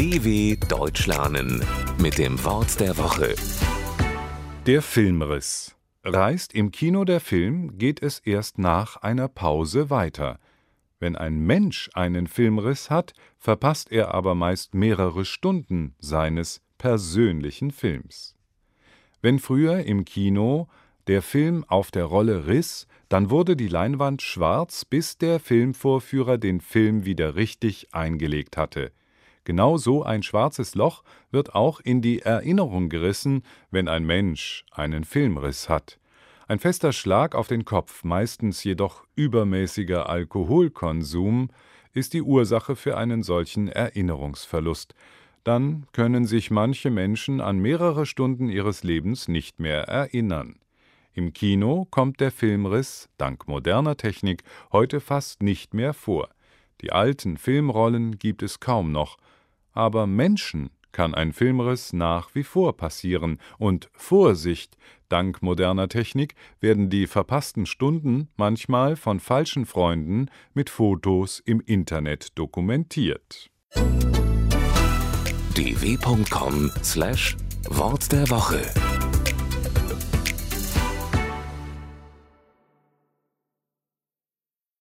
DW Deutsch lernen mit dem Wort der Woche. Der Filmriss. Reißt im Kino der Film, geht es erst nach einer Pause weiter. Wenn ein Mensch einen Filmriss hat, verpasst er aber meist mehrere Stunden seines persönlichen Films. Wenn früher im Kino der Film auf der Rolle riss, dann wurde die Leinwand schwarz, bis der Filmvorführer den Film wieder richtig eingelegt hatte. Genau so ein schwarzes Loch wird auch in die Erinnerung gerissen, wenn ein Mensch einen Filmriss hat. Ein fester Schlag auf den Kopf, meistens jedoch übermäßiger Alkoholkonsum, ist die Ursache für einen solchen Erinnerungsverlust. Dann können sich manche Menschen an mehrere Stunden ihres Lebens nicht mehr erinnern. Im Kino kommt der Filmriss, dank moderner Technik, heute fast nicht mehr vor. Die alten Filmrollen gibt es kaum noch, aber Menschen kann ein Filmriss nach wie vor passieren, und Vorsicht, dank moderner Technik werden die verpassten Stunden manchmal von falschen Freunden mit Fotos im Internet dokumentiert. dw.com/wort der Woche